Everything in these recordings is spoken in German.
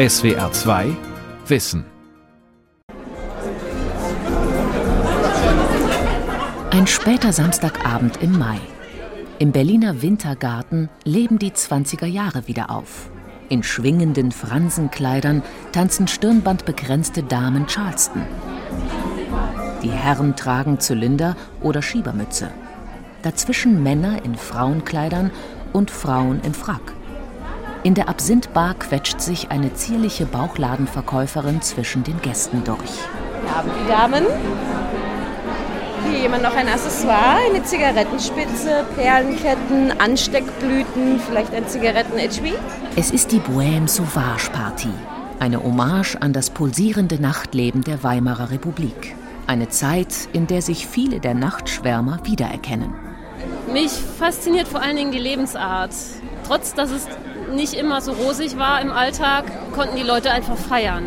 SWR 2 Wissen. Ein später Samstagabend im Mai. Im Berliner Wintergarten leben die 20er Jahre wieder auf. In schwingenden Fransenkleidern tanzen stirnbandbegrenzte Damen Charleston. Die Herren tragen Zylinder oder Schiebermütze. Dazwischen Männer in Frauenkleidern und Frauen im Frack. In der Absinthbar quetscht sich eine zierliche Bauchladenverkäuferin zwischen den Gästen durch. Wir haben die Damen. Hier jemand noch ein Accessoire, eine Zigarettenspitze, Perlenketten, Ansteckblüten, vielleicht ein Zigarettenetui. Es ist die Bohème Sauvage Party, eine Hommage an das pulsierende Nachtleben der Weimarer Republik. Eine Zeit, in der sich viele der Nachtschwärmer wiedererkennen. Mich fasziniert vor allen Dingen die Lebensart. Trotz dass es nicht immer so rosig war im Alltag, konnten die Leute einfach feiern.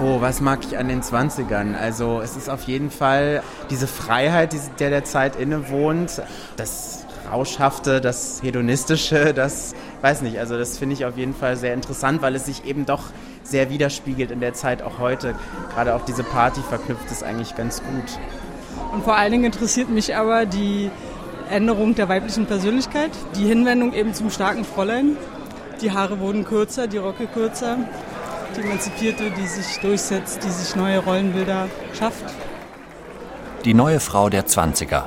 Oh, was mag ich an den 20ern? Also es ist auf jeden Fall diese Freiheit, die der der Zeit innewohnt, das Rauschhafte, das Hedonistische, das, weiß nicht, also das finde ich auf jeden Fall sehr interessant, weil es sich eben doch sehr widerspiegelt in der Zeit auch heute. Gerade auch diese Party verknüpft es eigentlich ganz gut. Und vor allen Dingen interessiert mich aber die Änderung der weiblichen Persönlichkeit, die Hinwendung eben zum starken Fräulein. Die Haare wurden kürzer, die Röcke kürzer, die Emanzipierte, die sich durchsetzt, die sich neue Rollenbilder schafft. Die neue Frau der 20er.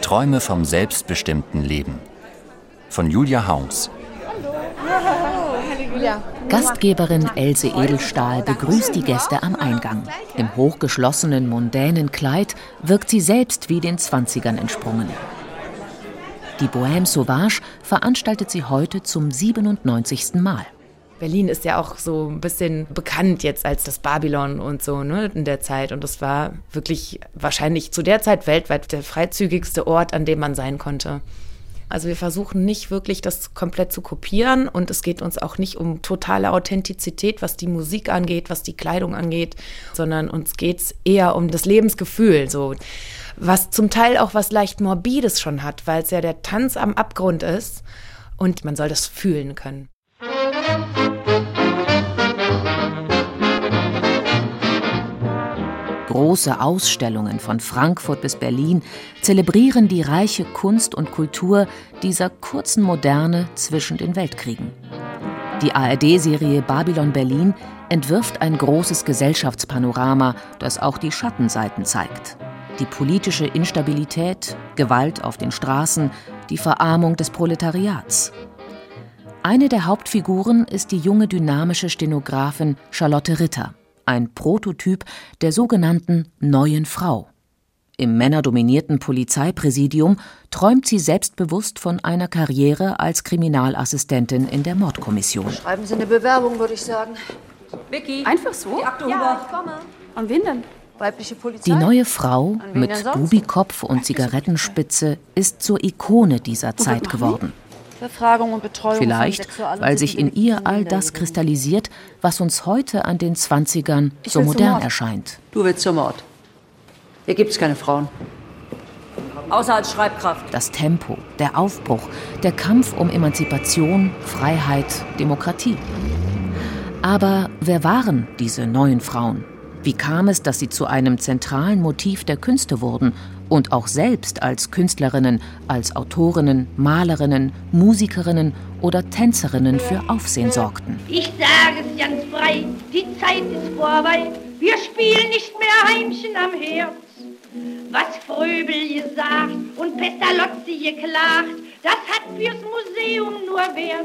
Träume vom selbstbestimmten Leben. Von Julia Haums. Gastgeberin Else Edelstahl begrüßt die Gäste am Eingang. Im hochgeschlossenen, mondänen Kleid wirkt sie selbst wie den 20ern entsprungen. Die Bohème Sauvage veranstaltet sie heute zum 97. Mal. Berlin ist ja auch so ein bisschen bekannt jetzt als das Babylon und so ne, in der Zeit. Und es war wirklich wahrscheinlich zu der Zeit weltweit der freizügigste Ort, an dem man sein konnte. Also wir versuchen nicht wirklich das komplett zu kopieren und es geht uns auch nicht um totale Authentizität, was die Musik angeht, was die Kleidung angeht, sondern uns geht es eher um das Lebensgefühl, so was zum Teil auch was leicht morbides schon hat, weil es ja der Tanz am Abgrund ist und man soll das fühlen können. Große Ausstellungen von Frankfurt bis Berlin zelebrieren die reiche Kunst und Kultur dieser kurzen Moderne zwischen den Weltkriegen. Die ARD-Serie Babylon Berlin entwirft ein großes Gesellschaftspanorama, das auch die Schattenseiten zeigt. Die politische Instabilität, Gewalt auf den Straßen, die Verarmung des Proletariats. Eine der Hauptfiguren ist die junge dynamische Stenografin Charlotte Ritter ein Prototyp der sogenannten neuen Frau. Im männerdominierten Polizeipräsidium träumt sie selbstbewusst von einer Karriere als Kriminalassistentin in der Mordkommission. Schreiben Sie eine Bewerbung, würde ich sagen. Vicky. Einfach so? Die Akte ja, ich komme. An wen denn? Weibliche Polizei. Die neue Frau mit Bubikopf und Zigarettenspitze ist zur Ikone dieser Zeit geworden. Befragung und Betreuung Vielleicht, weil sich in ihr all das kristallisiert, was uns heute an den 20ern so modern erscheint. Du willst zum Mord. Hier gibt es keine Frauen. Außer als Schreibkraft. Das Tempo, der Aufbruch, der Kampf um Emanzipation, Freiheit, Demokratie. Aber wer waren diese neuen Frauen? Wie kam es, dass sie zu einem zentralen Motiv der Künste wurden und auch selbst als Künstlerinnen, als Autorinnen, Malerinnen, Musikerinnen oder Tänzerinnen für Aufsehen sorgten. Ich sage es ganz frei, die Zeit ist vorbei, wir spielen nicht mehr Heimchen am Herz. Was Fröbel gesagt und Pestalozzi geklagt, das hat fürs Museum nur Wert.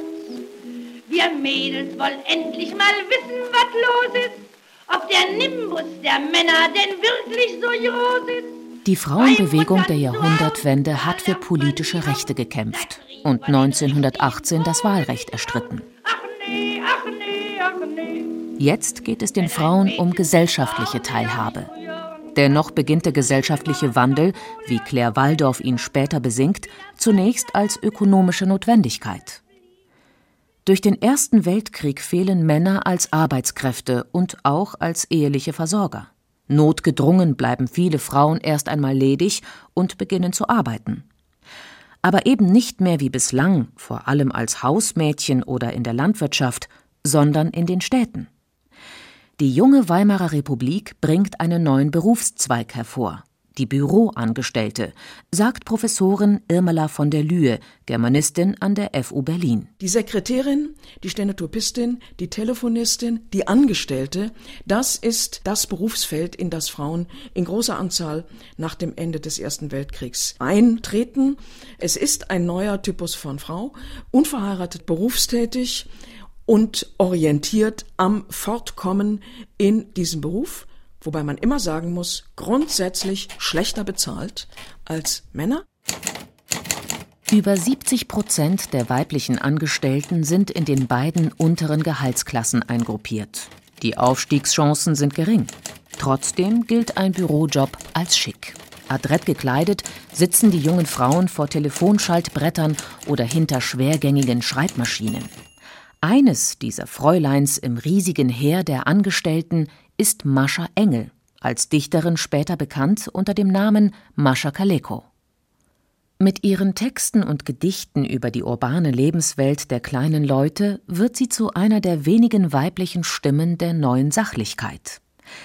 Wir Mädels wollen endlich mal wissen, was los ist, ob der Nimbus der Männer denn wirklich so groß ist. Die Frauenbewegung der Jahrhundertwende hat für politische Rechte gekämpft und 1918 das Wahlrecht erstritten. Jetzt geht es den Frauen um gesellschaftliche Teilhabe. Dennoch beginnt der gesellschaftliche Wandel, wie Claire Waldorf ihn später besingt, zunächst als ökonomische Notwendigkeit. Durch den Ersten Weltkrieg fehlen Männer als Arbeitskräfte und auch als eheliche Versorger. Notgedrungen bleiben viele Frauen erst einmal ledig und beginnen zu arbeiten. aber eben nicht mehr wie bislang, vor allem als Hausmädchen oder in der Landwirtschaft, sondern in den Städten. Die junge Weimarer Republik bringt einen neuen Berufszweig hervor, die Büroangestellte, sagt Professorin Irmela von der Lühe, Germanistin an der FU Berlin. Die Sekretärin, die Stenotypistin, die Telefonistin, die Angestellte, das ist das Berufsfeld, in das Frauen in großer Anzahl nach dem Ende des Ersten Weltkriegs eintreten. Es ist ein neuer Typus von Frau, unverheiratet berufstätig und orientiert am Fortkommen in diesem Beruf wobei man immer sagen muss, grundsätzlich schlechter bezahlt als Männer. Über 70 Prozent der weiblichen Angestellten sind in den beiden unteren Gehaltsklassen eingruppiert. Die Aufstiegschancen sind gering. Trotzdem gilt ein Bürojob als schick. Adrett gekleidet sitzen die jungen Frauen vor Telefonschaltbrettern oder hinter schwergängigen Schreibmaschinen. Eines dieser Fräuleins im riesigen Heer der Angestellten ist Mascha Engel, als Dichterin später bekannt unter dem Namen Mascha Kaleko. Mit ihren Texten und Gedichten über die urbane Lebenswelt der kleinen Leute wird sie zu einer der wenigen weiblichen Stimmen der neuen Sachlichkeit.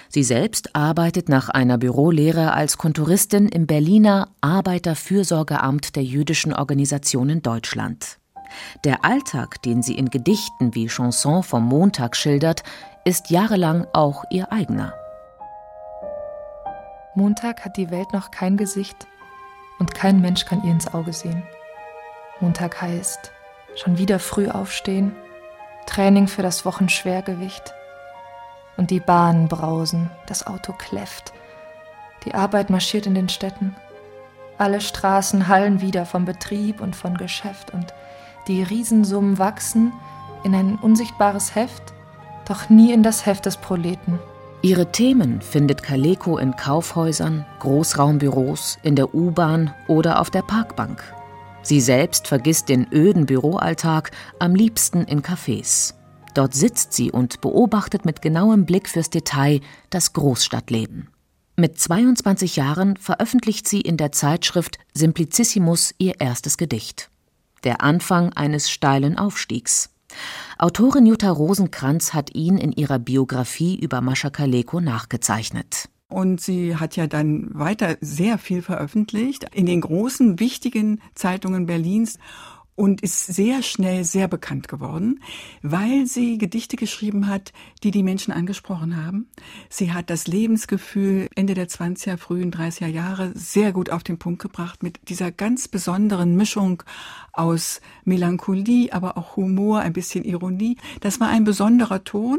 Sie selbst arbeitet nach einer Bürolehre als Kontoristin im Berliner Arbeiterfürsorgeamt der jüdischen Organisation in Deutschland. Der Alltag, den sie in Gedichten wie Chanson vom Montag schildert, ist jahrelang auch ihr eigener. Montag hat die Welt noch kein Gesicht und kein Mensch kann ihr ins Auge sehen. Montag heißt schon wieder früh aufstehen, Training für das Wochenschwergewicht. Und die Bahnen brausen, das Auto kläfft, die Arbeit marschiert in den Städten. Alle Straßen hallen wieder vom Betrieb und von Geschäft und die Riesensummen wachsen in ein unsichtbares Heft doch nie in das Heft des Proleten. Ihre Themen findet Kaleko in Kaufhäusern, Großraumbüros, in der U-Bahn oder auf der Parkbank. Sie selbst vergisst den öden Büroalltag am liebsten in Cafés. Dort sitzt sie und beobachtet mit genauem Blick fürs Detail das Großstadtleben. Mit 22 Jahren veröffentlicht sie in der Zeitschrift Simplicissimus ihr erstes Gedicht. Der Anfang eines steilen Aufstiegs. Autorin Jutta Rosenkranz hat ihn in ihrer Biografie über Mascha Kaleko nachgezeichnet. Und sie hat ja dann weiter sehr viel veröffentlicht in den großen, wichtigen Zeitungen Berlins und ist sehr schnell sehr bekannt geworden, weil sie Gedichte geschrieben hat, die die Menschen angesprochen haben. Sie hat das Lebensgefühl Ende der 20er, frühen 30er Jahre sehr gut auf den Punkt gebracht mit dieser ganz besonderen Mischung aus Melancholie, aber auch Humor, ein bisschen Ironie. Das war ein besonderer Ton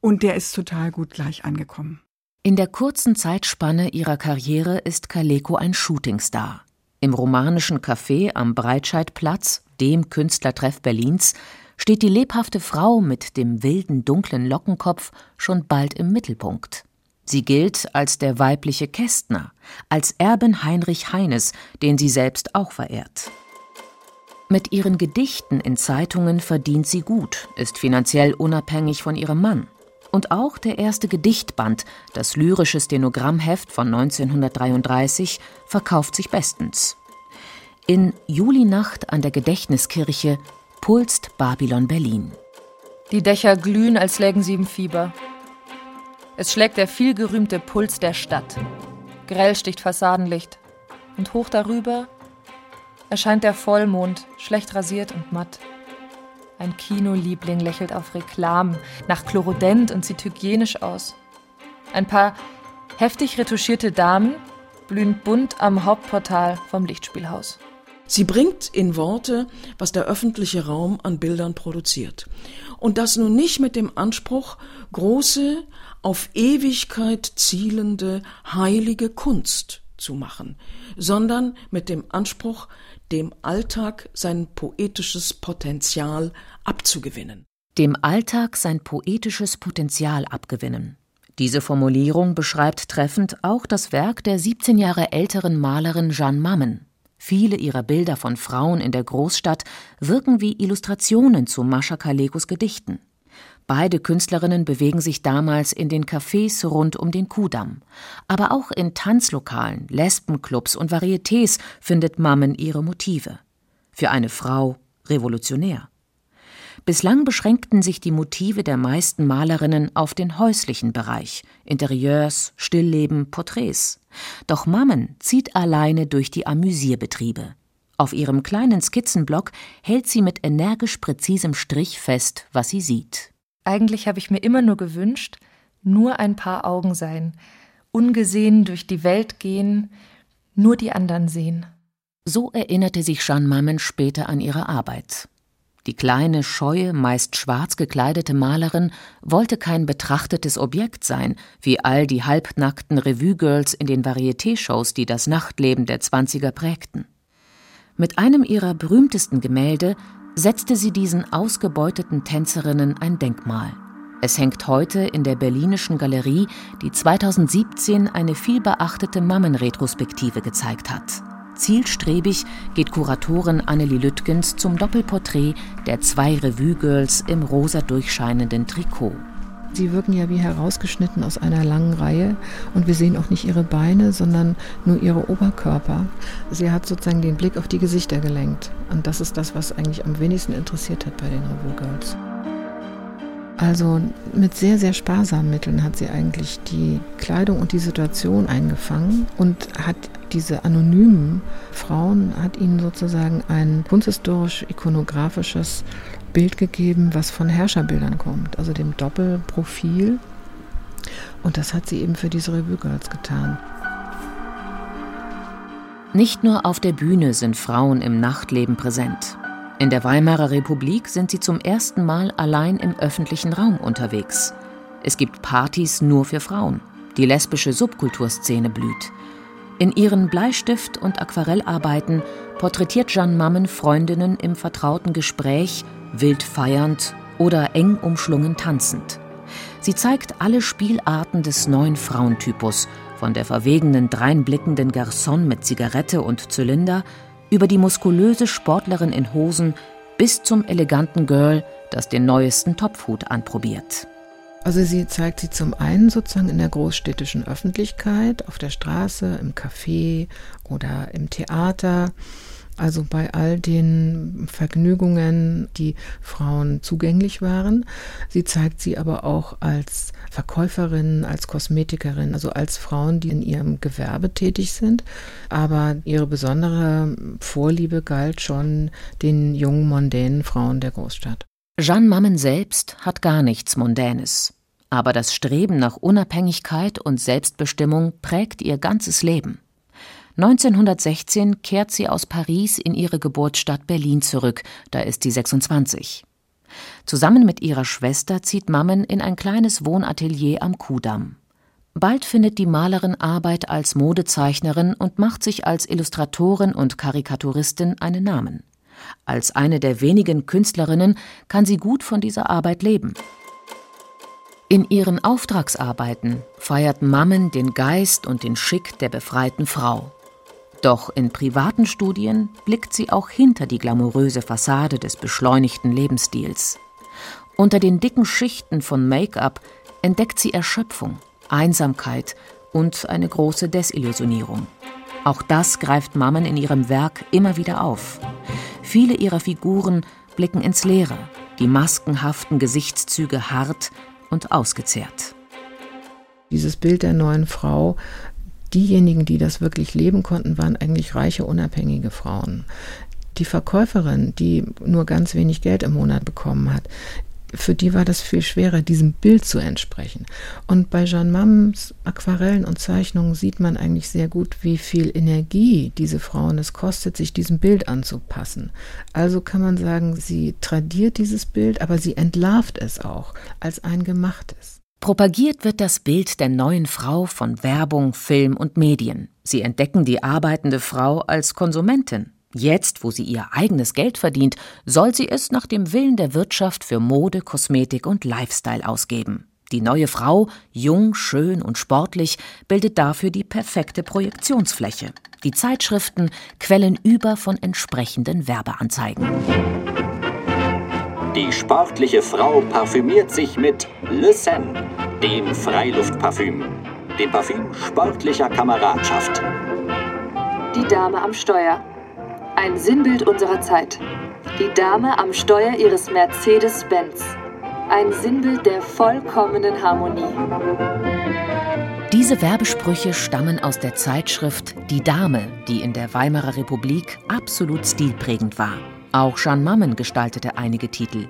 und der ist total gut gleich angekommen. In der kurzen Zeitspanne ihrer Karriere ist Kaleko ein Shootingstar. Im romanischen Café am Breitscheidplatz dem Künstlertreff Berlins, steht die lebhafte Frau mit dem wilden, dunklen Lockenkopf schon bald im Mittelpunkt. Sie gilt als der weibliche Kästner, als Erbin Heinrich Heines, den sie selbst auch verehrt. Mit ihren Gedichten in Zeitungen verdient sie gut, ist finanziell unabhängig von ihrem Mann. Und auch der erste Gedichtband, das lyrische Stenogrammheft von 1933, verkauft sich bestens. In Julinacht an der Gedächtniskirche pulst Babylon Berlin. Die Dächer glühen, als lägen sie im Fieber. Es schlägt der vielgerühmte Puls der Stadt. Grell sticht Fassadenlicht. Und hoch darüber erscheint der Vollmond, schlecht rasiert und matt. Ein Kinoliebling lächelt auf Reklam. Nach Chlorodent und sieht hygienisch aus. Ein paar heftig retuschierte Damen blühen bunt am Hauptportal vom Lichtspielhaus. Sie bringt in Worte, was der öffentliche Raum an Bildern produziert. Und das nun nicht mit dem Anspruch, große, auf Ewigkeit zielende, heilige Kunst zu machen, sondern mit dem Anspruch, dem Alltag sein poetisches Potenzial abzugewinnen. Dem Alltag sein poetisches Potenzial abgewinnen. Diese Formulierung beschreibt treffend auch das Werk der 17 Jahre älteren Malerin Jeanne Mammen. Viele ihrer Bilder von Frauen in der Großstadt wirken wie Illustrationen zu Mascha Kalekos Gedichten. Beide Künstlerinnen bewegen sich damals in den Cafés rund um den Kudamm. Aber auch in Tanzlokalen, Lesbenclubs und Varietés findet Mammen ihre Motive. für eine Frau revolutionär. Bislang beschränkten sich die Motive der meisten Malerinnen auf den häuslichen Bereich, Interieurs, Stillleben, Porträts. Doch Mammen zieht alleine durch die Amüsierbetriebe. Auf ihrem kleinen Skizzenblock hält sie mit energisch präzisem Strich fest, was sie sieht. Eigentlich habe ich mir immer nur gewünscht, nur ein paar Augen sein, ungesehen durch die Welt gehen, nur die anderen sehen. So erinnerte sich Jeanne Mammen später an ihre Arbeit. Die kleine, scheue, meist schwarz gekleidete Malerin wollte kein betrachtetes Objekt sein, wie all die halbnackten Revue-Girls in den Varieté-Shows, die das Nachtleben der Zwanziger prägten. Mit einem ihrer berühmtesten Gemälde setzte sie diesen ausgebeuteten Tänzerinnen ein Denkmal. Es hängt heute in der Berlinischen Galerie, die 2017 eine vielbeachtete Mammenretrospektive gezeigt hat. Zielstrebig geht Kuratorin Annelie Lüttgens zum Doppelporträt der zwei Revue-Girls im rosa durchscheinenden Trikot. Sie wirken ja wie herausgeschnitten aus einer langen Reihe und wir sehen auch nicht ihre Beine, sondern nur ihre Oberkörper. Sie hat sozusagen den Blick auf die Gesichter gelenkt und das ist das, was eigentlich am wenigsten interessiert hat bei den Revue Girls. Also mit sehr, sehr sparsamen Mitteln hat sie eigentlich die Kleidung und die Situation eingefangen und hat diese anonymen Frauen, hat ihnen sozusagen ein kunsthistorisch-ikonografisches Bild gegeben, was von Herrscherbildern kommt, also dem Doppelprofil. Und das hat sie eben für diese Revue Girls getan. Nicht nur auf der Bühne sind Frauen im Nachtleben präsent. In der Weimarer Republik sind sie zum ersten Mal allein im öffentlichen Raum unterwegs. Es gibt Partys nur für Frauen. Die lesbische Subkulturszene blüht. In ihren Bleistift- und Aquarellarbeiten porträtiert Jeanne Mammen Freundinnen im vertrauten Gespräch, wild feiernd oder eng umschlungen tanzend. Sie zeigt alle Spielarten des neuen Frauentypus, von der verwegenen dreinblickenden Garçon mit Zigarette und Zylinder über die muskulöse Sportlerin in Hosen bis zum eleganten Girl, das den neuesten Topfhut anprobiert. Also sie zeigt sie zum einen sozusagen in der großstädtischen Öffentlichkeit, auf der Straße, im Café oder im Theater. Also bei all den Vergnügungen, die Frauen zugänglich waren. Sie zeigt sie aber auch als Verkäuferin, als Kosmetikerin, also als Frauen, die in ihrem Gewerbe tätig sind. Aber ihre besondere Vorliebe galt schon den jungen, mondänen Frauen der Großstadt. Jeanne Mammen selbst hat gar nichts Mondänes. Aber das Streben nach Unabhängigkeit und Selbstbestimmung prägt ihr ganzes Leben. 1916 kehrt sie aus Paris in ihre Geburtsstadt Berlin zurück, da ist sie 26. Zusammen mit ihrer Schwester zieht Mammen in ein kleines Wohnatelier am Kudamm. Bald findet die Malerin Arbeit als Modezeichnerin und macht sich als Illustratorin und Karikaturistin einen Namen. Als eine der wenigen Künstlerinnen kann sie gut von dieser Arbeit leben. In ihren Auftragsarbeiten feiert Mammen den Geist und den Schick der befreiten Frau. Doch in privaten Studien blickt sie auch hinter die glamouröse Fassade des beschleunigten Lebensstils. Unter den dicken Schichten von Make-up entdeckt sie Erschöpfung, Einsamkeit und eine große Desillusionierung. Auch das greift Mammen in ihrem Werk immer wieder auf. Viele ihrer Figuren blicken ins Leere, die maskenhaften Gesichtszüge hart und ausgezehrt. Dieses Bild der neuen Frau diejenigen, die das wirklich leben konnten, waren eigentlich reiche, unabhängige Frauen. Die Verkäuferin, die nur ganz wenig Geld im Monat bekommen hat, für die war das viel schwerer, diesem Bild zu entsprechen. Und bei Jeanne Mams Aquarellen und Zeichnungen sieht man eigentlich sehr gut, wie viel Energie diese Frauen es kostet, sich diesem Bild anzupassen. Also kann man sagen, sie tradiert dieses Bild, aber sie entlarvt es auch als ein gemachtes. Propagiert wird das Bild der neuen Frau von Werbung, Film und Medien. Sie entdecken die arbeitende Frau als Konsumentin. Jetzt, wo sie ihr eigenes Geld verdient, soll sie es nach dem Willen der Wirtschaft für Mode, Kosmetik und Lifestyle ausgeben. Die neue Frau, jung, schön und sportlich, bildet dafür die perfekte Projektionsfläche. Die Zeitschriften quellen über von entsprechenden Werbeanzeigen. Die sportliche Frau parfümiert sich mit Le Sen, dem Freiluftparfüm, dem Parfüm sportlicher Kameradschaft. Die Dame am Steuer. Ein Sinnbild unserer Zeit. Die Dame am Steuer ihres Mercedes-Benz. Ein Sinnbild der vollkommenen Harmonie. Diese Werbesprüche stammen aus der Zeitschrift Die Dame, die in der Weimarer Republik absolut stilprägend war. Auch Jeanne Mammen gestaltete einige Titel.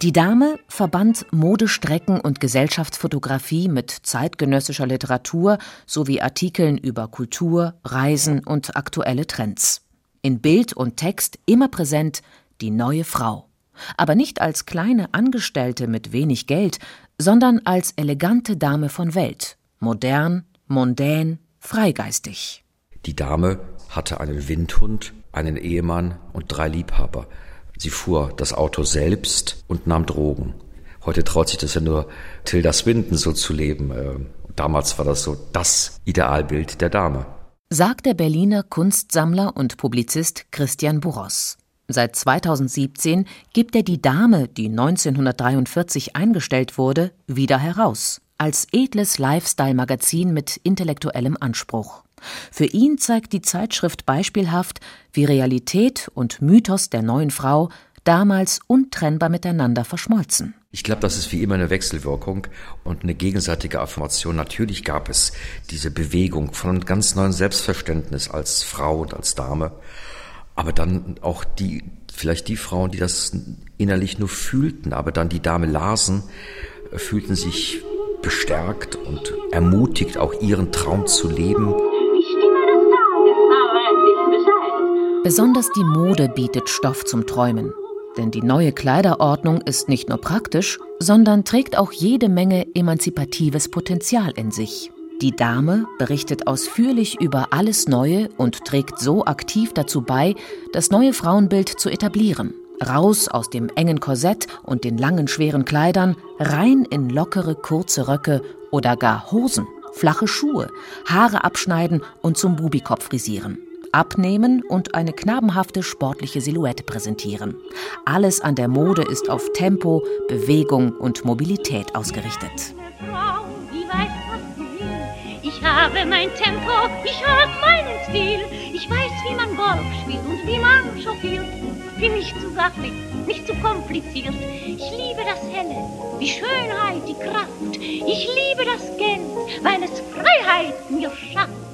Die Dame verband Modestrecken und Gesellschaftsfotografie mit zeitgenössischer Literatur sowie Artikeln über Kultur, Reisen und aktuelle Trends. In Bild und Text immer präsent die neue Frau. Aber nicht als kleine Angestellte mit wenig Geld, sondern als elegante Dame von Welt, modern, mondän, freigeistig. Die Dame hatte einen Windhund, einen Ehemann und drei Liebhaber. Sie fuhr das Auto selbst und nahm Drogen. Heute traut sich das ja nur Tilda Swinton so zu leben. Äh, damals war das so das Idealbild der Dame. Sagt der Berliner Kunstsammler und Publizist Christian Buros. Seit 2017 gibt er die Dame, die 1943 eingestellt wurde, wieder heraus als edles Lifestyle-Magazin mit intellektuellem Anspruch. Für ihn zeigt die Zeitschrift beispielhaft, wie Realität und Mythos der neuen Frau damals untrennbar miteinander verschmolzen. Ich glaube, das ist wie immer eine Wechselwirkung und eine gegenseitige Affirmation. Natürlich gab es diese Bewegung von einem ganz neuen Selbstverständnis als Frau und als Dame, aber dann auch die, vielleicht die Frauen, die das innerlich nur fühlten, aber dann die Dame lasen, fühlten sich bestärkt und ermutigt, auch ihren Traum zu leben. Besonders die Mode bietet Stoff zum Träumen. Denn die neue Kleiderordnung ist nicht nur praktisch, sondern trägt auch jede Menge emanzipatives Potenzial in sich. Die Dame berichtet ausführlich über alles Neue und trägt so aktiv dazu bei, das neue Frauenbild zu etablieren. Raus aus dem engen Korsett und den langen schweren Kleidern, rein in lockere kurze Röcke oder gar Hosen, flache Schuhe, Haare abschneiden und zum Bubikopf frisieren. Abnehmen und eine knabenhafte sportliche Silhouette präsentieren. Alles an der Mode ist auf Tempo, Bewegung und Mobilität ausgerichtet. Ich habe mein Tempo, ich habe meinen Stil. Ich weiß, wie man Golf spielt und wie man chauffiert bin nicht zu sachlich, nicht zu kompliziert. Ich liebe das Helle, die Schönheit, die Kraft. Ich liebe das Geld, weil es Freiheit mir schafft.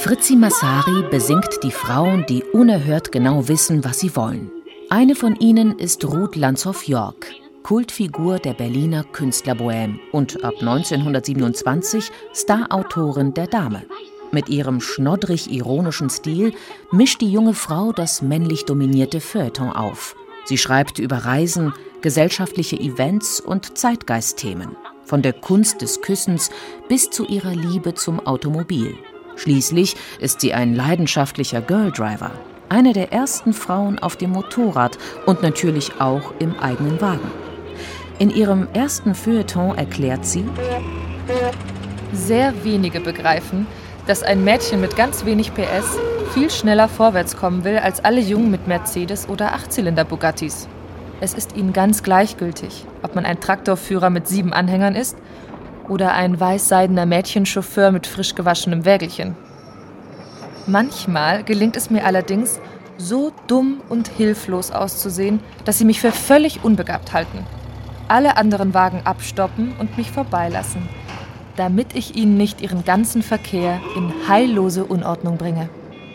Fritzi Massari besingt die Frauen, die unerhört genau wissen, was sie wollen. Eine von ihnen ist Ruth Lanzhoff-York, Kultfigur der Berliner Künstlerbohème und ab 1927 Starautorin der Dame. Mit ihrem schnoddrig-ironischen Stil mischt die junge Frau das männlich dominierte Feuilleton auf. Sie schreibt über Reisen, gesellschaftliche Events und Zeitgeistthemen. Von der Kunst des Küssens bis zu ihrer Liebe zum Automobil. Schließlich ist sie ein leidenschaftlicher Girldriver. Eine der ersten Frauen auf dem Motorrad und natürlich auch im eigenen Wagen. In ihrem ersten Feuilleton erklärt sie, sehr wenige begreifen, dass ein Mädchen mit ganz wenig PS viel schneller vorwärts kommen will als alle Jungen mit Mercedes oder Achtzylinder-Bugattis. Es ist ihnen ganz gleichgültig, ob man ein Traktorführer mit sieben Anhängern ist oder ein weißseidener Mädchenchauffeur mit frisch gewaschenem Wägelchen. Manchmal gelingt es mir allerdings, so dumm und hilflos auszusehen, dass sie mich für völlig unbegabt halten. Alle anderen Wagen abstoppen und mich vorbeilassen, damit ich ihnen nicht ihren ganzen Verkehr in heillose Unordnung bringe.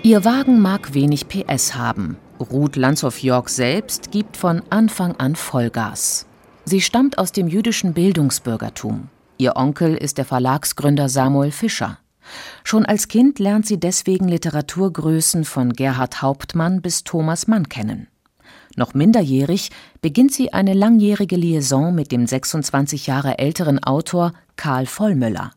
Ihr Wagen mag wenig PS haben. Ruth Landshoff-York selbst gibt von Anfang an Vollgas. Sie stammt aus dem jüdischen Bildungsbürgertum. Ihr Onkel ist der Verlagsgründer Samuel Fischer. Schon als Kind lernt sie deswegen Literaturgrößen von Gerhard Hauptmann bis Thomas Mann kennen. Noch minderjährig beginnt sie eine langjährige Liaison mit dem 26 Jahre älteren Autor Karl Vollmöller.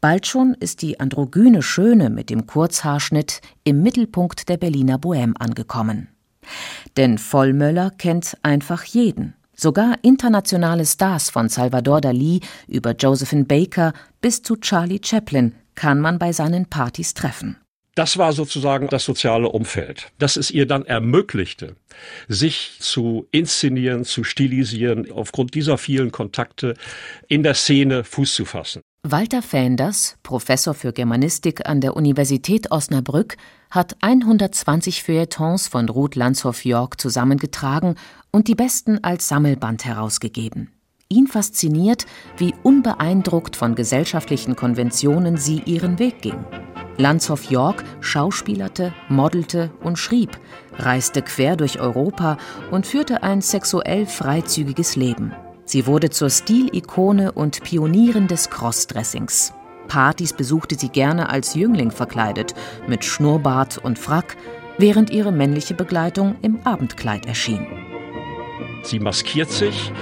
Bald schon ist die androgyne Schöne mit dem Kurzhaarschnitt im Mittelpunkt der Berliner Bohème angekommen. Denn Vollmöller kennt einfach jeden. Sogar internationale Stars von Salvador Dali über Josephine Baker bis zu Charlie Chaplin kann man bei seinen Partys treffen. Das war sozusagen das soziale Umfeld, das es ihr dann ermöglichte, sich zu inszenieren, zu stilisieren, aufgrund dieser vielen Kontakte in der Szene Fuß zu fassen. Walter Fänders, Professor für Germanistik an der Universität Osnabrück, hat 120 Feuilletons von Ruth Landshoff-Yorck zusammengetragen und die besten als Sammelband herausgegeben. Ihn fasziniert, wie unbeeindruckt von gesellschaftlichen Konventionen sie ihren Weg ging. Landshoff-Yorck schauspielerte, modelte und schrieb, reiste quer durch Europa und führte ein sexuell freizügiges Leben. Sie wurde zur Stilikone und Pionierin des Crossdressings. Partys besuchte sie gerne als Jüngling verkleidet, mit Schnurrbart und Frack, während ihre männliche Begleitung im Abendkleid erschien. Sie maskiert sich,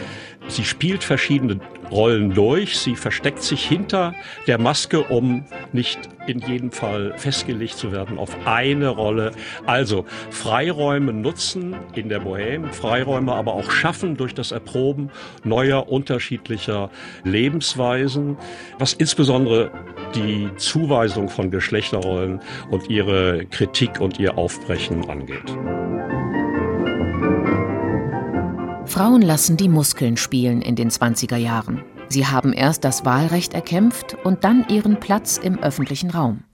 sie spielt verschiedene Rollen durch. Sie versteckt sich hinter der Maske, um nicht in jedem Fall festgelegt zu werden auf eine Rolle. Also Freiräume nutzen in der Bohème, Freiräume aber auch schaffen durch das Erproben neuer, unterschiedlicher Lebensweisen, was insbesondere die Zuweisung von Geschlechterrollen und ihre Kritik und ihr Aufbrechen angeht. Frauen lassen die Muskeln spielen in den 20er Jahren. Sie haben erst das Wahlrecht erkämpft und dann ihren Platz im öffentlichen Raum.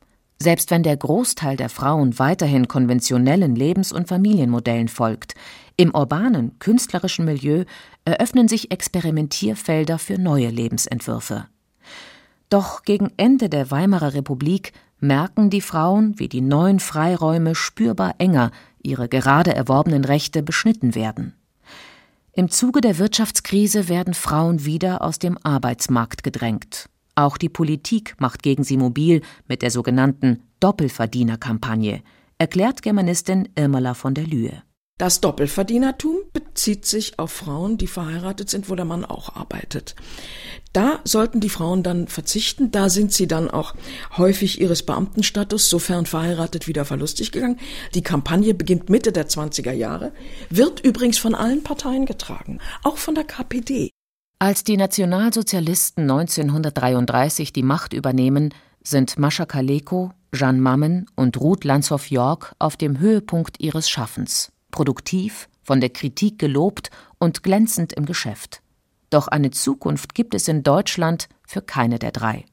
Selbst wenn der Großteil der Frauen weiterhin konventionellen Lebens- und Familienmodellen folgt, im urbanen, künstlerischen Milieu eröffnen sich Experimentierfelder für neue Lebensentwürfe. Doch gegen Ende der Weimarer Republik merken die Frauen, wie die neuen Freiräume spürbar enger, ihre gerade erworbenen Rechte beschnitten werden. Im Zuge der Wirtschaftskrise werden Frauen wieder aus dem Arbeitsmarkt gedrängt. Auch die Politik macht gegen sie mobil mit der sogenannten Doppelverdienerkampagne, erklärt Germanistin Irmela von der Lühe. Das Doppelverdienertum bezieht sich auf Frauen, die verheiratet sind, wo der Mann auch arbeitet. Da sollten die Frauen dann verzichten. Da sind sie dann auch häufig ihres Beamtenstatus, sofern verheiratet, wieder verlustig gegangen. Die Kampagne beginnt Mitte der 20er Jahre, wird übrigens von allen Parteien getragen, auch von der KPD. Als die Nationalsozialisten 1933 die Macht übernehmen, sind Mascha Kaleko, Jeanne Mammen und Ruth Landshoff-Yorck auf dem Höhepunkt ihres Schaffens produktiv, von der Kritik gelobt und glänzend im Geschäft. Doch eine Zukunft gibt es in Deutschland für keine der drei.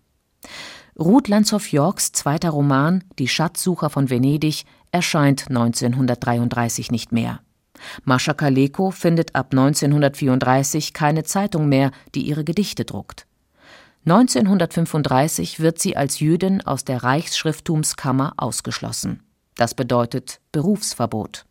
Ruth Landshoff-Yorks zweiter Roman Die Schatzsucher von Venedig erscheint 1933 nicht mehr. Mascha Kaleko findet ab 1934 keine Zeitung mehr, die ihre Gedichte druckt. 1935 wird sie als Jüdin aus der Reichsschrifttumskammer ausgeschlossen. Das bedeutet Berufsverbot.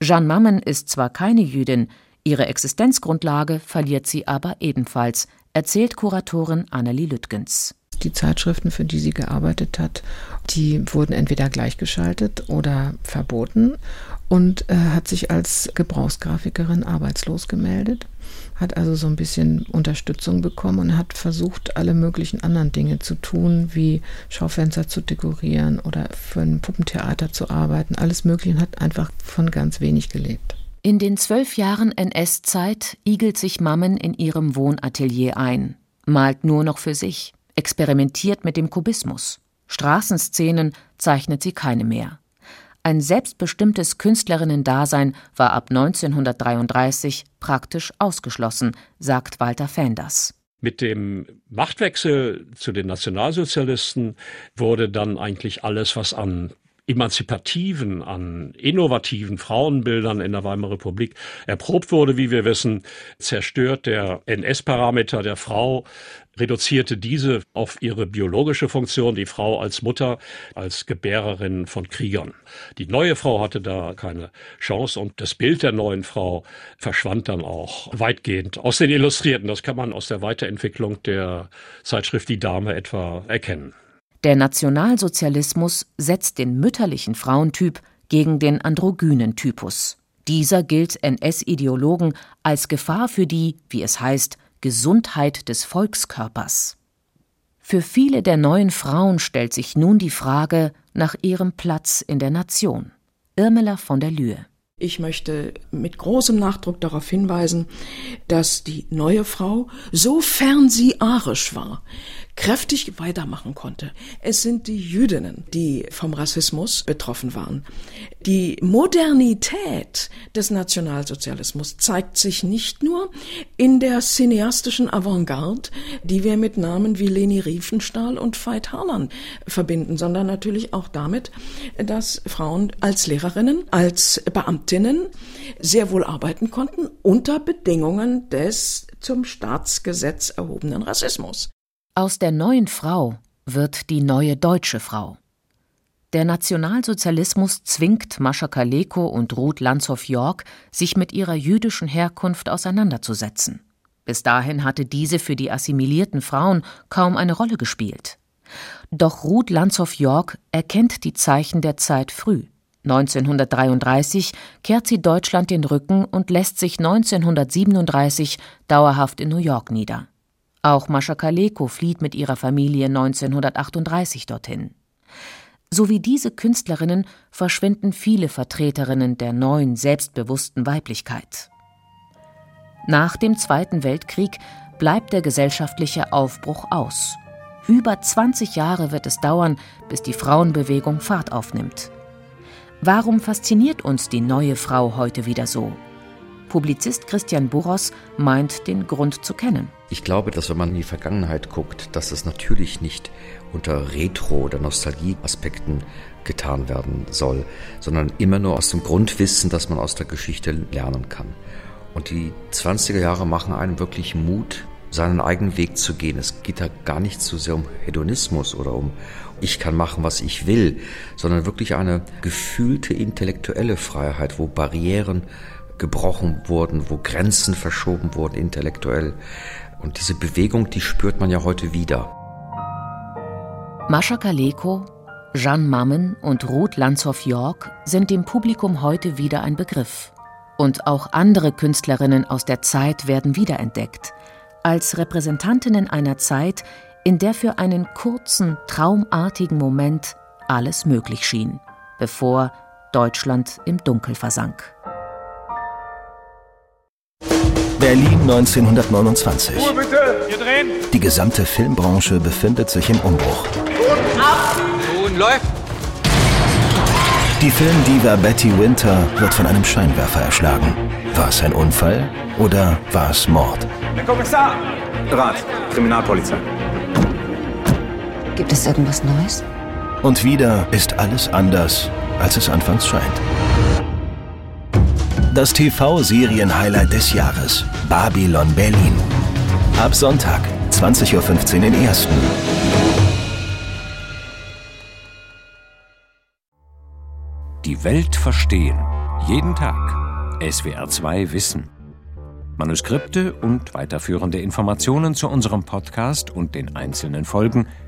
Jeanne Mammen ist zwar keine Jüdin, ihre Existenzgrundlage verliert sie aber ebenfalls, erzählt Kuratorin Annelie Lüttgens. Die Zeitschriften, für die sie gearbeitet hat, die wurden entweder gleichgeschaltet oder verboten und äh, hat sich als Gebrauchsgrafikerin arbeitslos gemeldet hat also so ein bisschen Unterstützung bekommen und hat versucht, alle möglichen anderen Dinge zu tun, wie Schaufenster zu dekorieren oder für ein Puppentheater zu arbeiten. Alles Mögliche und hat einfach von ganz wenig gelebt. In den zwölf Jahren NS-Zeit igelt sich Mammen in ihrem Wohnatelier ein, malt nur noch für sich, experimentiert mit dem Kubismus. Straßenszenen zeichnet sie keine mehr. Ein selbstbestimmtes Künstlerinnendasein war ab 1933 praktisch ausgeschlossen, sagt Walter Fenders. Mit dem Machtwechsel zu den Nationalsozialisten wurde dann eigentlich alles, was an emanzipativen, an innovativen Frauenbildern in der Weimarer Republik erprobt wurde, wie wir wissen, zerstört der NS-Parameter der Frau, reduzierte diese auf ihre biologische Funktion, die Frau als Mutter, als Gebärerin von Kriegern. Die neue Frau hatte da keine Chance und das Bild der neuen Frau verschwand dann auch weitgehend aus den Illustrierten. Das kann man aus der Weiterentwicklung der Zeitschrift Die Dame etwa erkennen. Der Nationalsozialismus setzt den mütterlichen Frauentyp gegen den androgynen Typus. Dieser gilt NS-Ideologen als Gefahr für die, wie es heißt, Gesundheit des Volkskörpers. Für viele der neuen Frauen stellt sich nun die Frage nach ihrem Platz in der Nation. Irmela von der Lühe Ich möchte mit großem Nachdruck darauf hinweisen, dass die neue Frau, sofern sie arisch war, kräftig weitermachen konnte. Es sind die Jüdinnen, die vom Rassismus betroffen waren. Die Modernität des Nationalsozialismus zeigt sich nicht nur in der cineastischen Avantgarde, die wir mit Namen wie Leni Riefenstahl und Veit Harlan verbinden, sondern natürlich auch damit, dass Frauen als Lehrerinnen, als Beamtinnen sehr wohl arbeiten konnten unter Bedingungen des zum Staatsgesetz erhobenen Rassismus. Aus der neuen Frau wird die neue deutsche Frau. Der Nationalsozialismus zwingt Mascha Kaleko und Ruth Lanzhoff-York, sich mit ihrer jüdischen Herkunft auseinanderzusetzen. Bis dahin hatte diese für die assimilierten Frauen kaum eine Rolle gespielt. Doch Ruth Lanzhoff-York erkennt die Zeichen der Zeit früh. 1933 kehrt sie Deutschland den Rücken und lässt sich 1937 dauerhaft in New York nieder. Auch Mascha Kaleko flieht mit ihrer Familie 1938 dorthin. So wie diese Künstlerinnen verschwinden viele Vertreterinnen der neuen, selbstbewussten Weiblichkeit. Nach dem Zweiten Weltkrieg bleibt der gesellschaftliche Aufbruch aus. Über 20 Jahre wird es dauern, bis die Frauenbewegung Fahrt aufnimmt. Warum fasziniert uns die neue Frau heute wieder so? Publizist Christian Buros meint, den Grund zu kennen. Ich glaube, dass wenn man in die Vergangenheit guckt, dass es natürlich nicht unter Retro- oder Nostalgie-Aspekten getan werden soll, sondern immer nur aus dem Grundwissen, dass man aus der Geschichte lernen kann. Und die 20er Jahre machen einem wirklich Mut, seinen eigenen Weg zu gehen. Es geht da gar nicht so sehr um Hedonismus oder um ich kann machen, was ich will, sondern wirklich eine gefühlte intellektuelle Freiheit, wo Barrieren gebrochen wurden, wo Grenzen verschoben wurden intellektuell. Und diese Bewegung, die spürt man ja heute wieder. Mascha Kaleko, Jeanne Mammen und Ruth Lanzhoff-York sind dem Publikum heute wieder ein Begriff. Und auch andere Künstlerinnen aus der Zeit werden wiederentdeckt, als Repräsentantinnen einer Zeit, in der für einen kurzen, traumartigen Moment alles möglich schien, bevor Deutschland im Dunkel versank. Berlin 1929. Ruhe bitte, wir drehen. Die gesamte Filmbranche befindet sich im Umbruch. Und ab! Nun läuft! Die Filmdiva Betty Winter wird von einem Scheinwerfer erschlagen. War es ein Unfall oder war es Mord? Herr Kommissar! Rat, Kriminalpolizei. Gibt es irgendwas Neues? Und wieder ist alles anders, als es anfangs scheint. Das TV-Serien-Highlight des Jahres. Babylon Berlin. Ab Sonntag, 20.15 Uhr in Ersten. Die Welt verstehen. Jeden Tag. SWR2 Wissen. Manuskripte und weiterführende Informationen zu unserem Podcast und den einzelnen Folgen